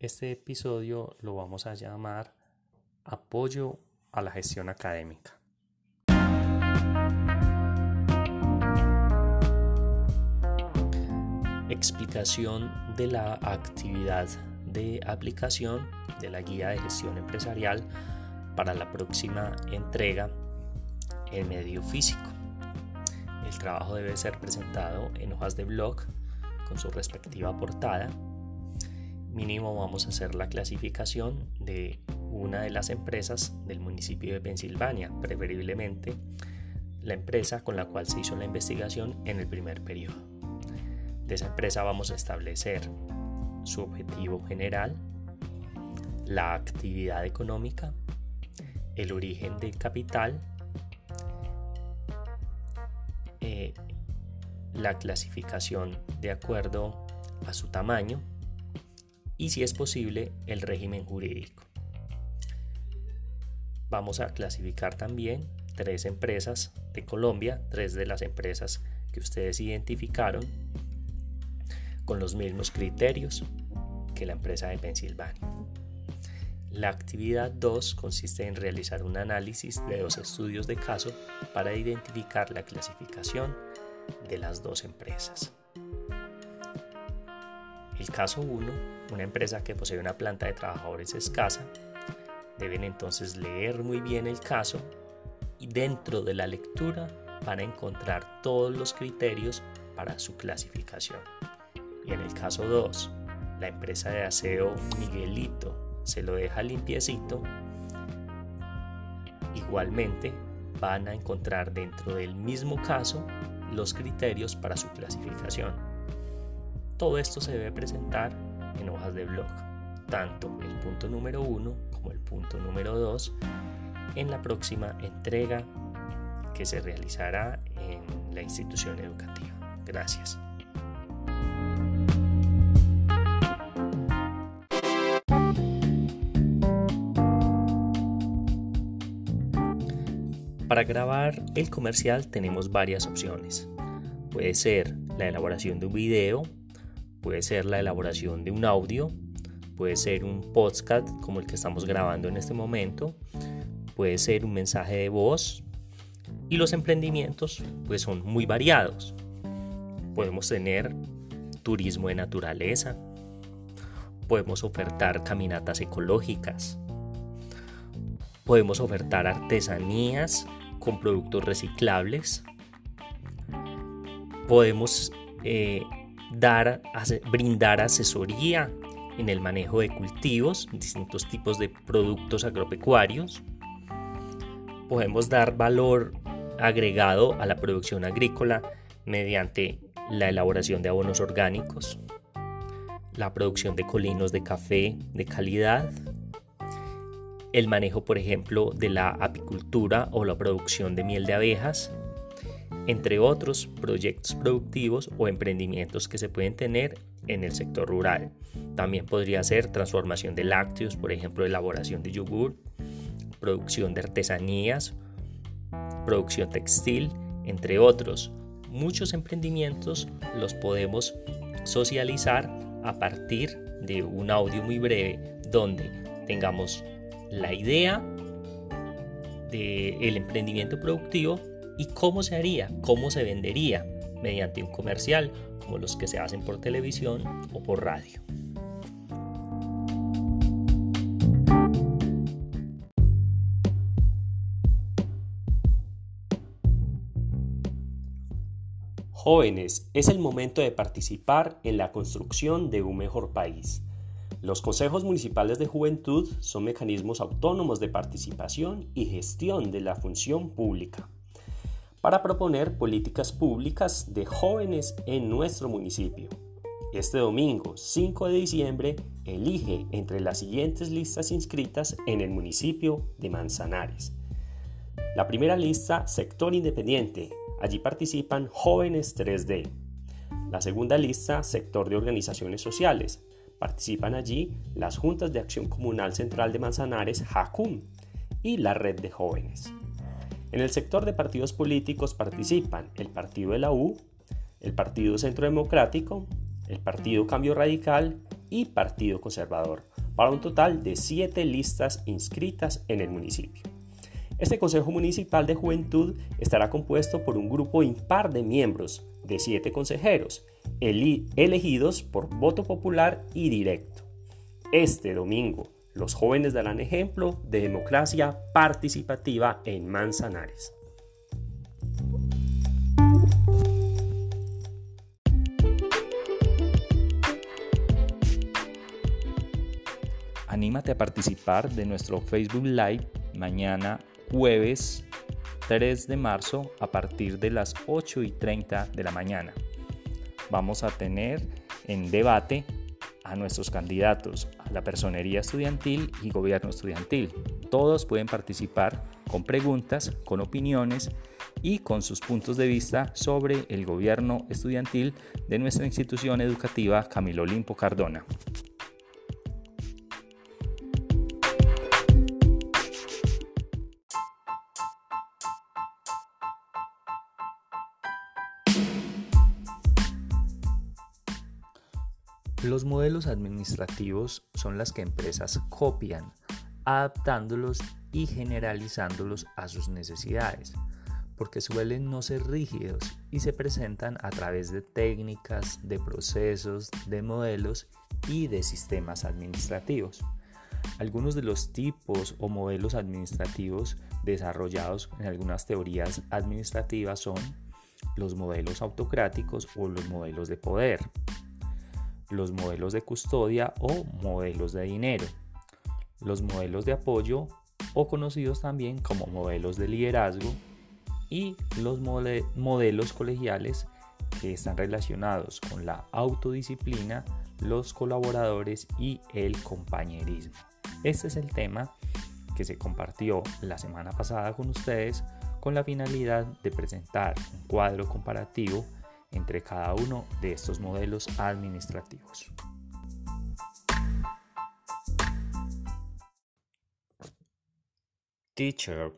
Este episodio lo vamos a llamar Apoyo a la gestión académica. Explicación de la actividad de aplicación de la guía de gestión empresarial para la próxima entrega en medio físico. El trabajo debe ser presentado en hojas de blog con su respectiva portada. Mínimo vamos a hacer la clasificación de una de las empresas del municipio de Pensilvania, preferiblemente la empresa con la cual se hizo la investigación en el primer periodo. De esa empresa vamos a establecer su objetivo general, la actividad económica, el origen del capital, eh, la clasificación de acuerdo a su tamaño y si es posible el régimen jurídico. Vamos a clasificar también tres empresas de Colombia, tres de las empresas que ustedes identificaron con los mismos criterios que la empresa de Pensilvania. La actividad 2 consiste en realizar un análisis de dos estudios de caso para identificar la clasificación de las dos empresas. El caso 1, una empresa que posee una planta de trabajadores escasa, deben entonces leer muy bien el caso y dentro de la lectura van a encontrar todos los criterios para su clasificación. Y en el caso 2, la empresa de aseo Miguelito se lo deja limpiecito, igualmente van a encontrar dentro del mismo caso los criterios para su clasificación. Todo esto se debe presentar en hojas de blog, tanto el punto número 1 como el punto número 2 en la próxima entrega que se realizará en la institución educativa. Gracias. Para grabar el comercial tenemos varias opciones. Puede ser la elaboración de un video, puede ser la elaboración de un audio, puede ser un podcast como el que estamos grabando en este momento, puede ser un mensaje de voz y los emprendimientos pues son muy variados. Podemos tener turismo de naturaleza, podemos ofertar caminatas ecológicas, podemos ofertar artesanías con productos reciclables. Podemos eh, dar, brindar asesoría en el manejo de cultivos, distintos tipos de productos agropecuarios. Podemos dar valor agregado a la producción agrícola mediante la elaboración de abonos orgánicos, la producción de colinos de café de calidad, el manejo, por ejemplo, de la apicultura o la producción de miel de abejas, entre otros proyectos productivos o emprendimientos que se pueden tener en el sector rural. También podría ser transformación de lácteos, por ejemplo, elaboración de yogur, producción de artesanías, producción textil, entre otros. Muchos emprendimientos los podemos socializar a partir de un audio muy breve donde tengamos la idea del emprendimiento productivo y cómo se haría, cómo se vendería mediante un comercial como los que se hacen por televisión o por radio. Jóvenes, es el momento de participar en la construcción de un mejor país. Los consejos municipales de juventud son mecanismos autónomos de participación y gestión de la función pública para proponer políticas públicas de jóvenes en nuestro municipio. Este domingo 5 de diciembre elige entre las siguientes listas inscritas en el municipio de Manzanares. La primera lista, sector independiente. Allí participan jóvenes 3D. La segunda lista, sector de organizaciones sociales. Participan allí las Juntas de Acción Comunal Central de Manzanares, JACUM, y la Red de Jóvenes. En el sector de partidos políticos participan el Partido de la U, el Partido Centro Democrático, el Partido Cambio Radical y Partido Conservador. para un total de 7 listas inscritas en el municipio. Este Consejo Municipal de Juventud estará compuesto por un grupo impar de miembros de 7 consejeros, elegidos por voto popular y directo. Este domingo, los jóvenes darán ejemplo de democracia participativa en Manzanares. Anímate a participar de nuestro Facebook Live mañana jueves 3 de marzo a partir de las 8 y 30 de la mañana. Vamos a tener en debate a nuestros candidatos a la personería estudiantil y gobierno estudiantil. Todos pueden participar con preguntas, con opiniones y con sus puntos de vista sobre el gobierno estudiantil de nuestra institución educativa Camilo Olimpo Cardona. Los modelos administrativos son las que empresas copian, adaptándolos y generalizándolos a sus necesidades, porque suelen no ser rígidos y se presentan a través de técnicas, de procesos, de modelos y de sistemas administrativos. Algunos de los tipos o modelos administrativos desarrollados en algunas teorías administrativas son los modelos autocráticos o los modelos de poder, los modelos de custodia o modelos de dinero, los modelos de apoyo o conocidos también como modelos de liderazgo y los modelos colegiales que están relacionados con la autodisciplina, los colaboradores y el compañerismo. Este es el tema que se compartió la semana pasada con ustedes con la finalidad de presentar un cuadro comparativo entre cada uno de estos modelos administrativos. Teacher